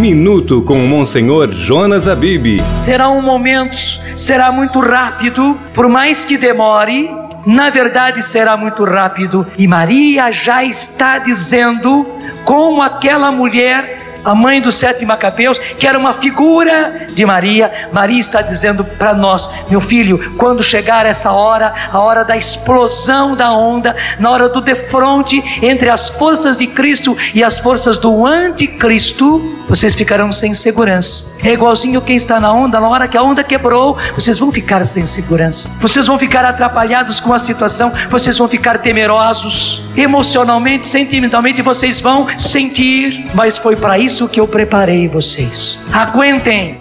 Minuto com Monsenhor Jonas Abib. Será um momento, será muito rápido, por mais que demore, na verdade será muito rápido. E Maria já está dizendo como aquela mulher a mãe dos sete macabeus, que era uma figura de Maria. Maria está dizendo para nós, meu filho, quando chegar essa hora, a hora da explosão da onda, na hora do defronte entre as forças de Cristo e as forças do anticristo, vocês ficarão sem segurança. É igualzinho quem está na onda, na hora que a onda quebrou, vocês vão ficar sem segurança. Vocês vão ficar atrapalhados com a situação, vocês vão ficar temerosos, emocionalmente, sentimentalmente, vocês vão sentir, mas foi para isso isso que eu preparei vocês. Aguentem.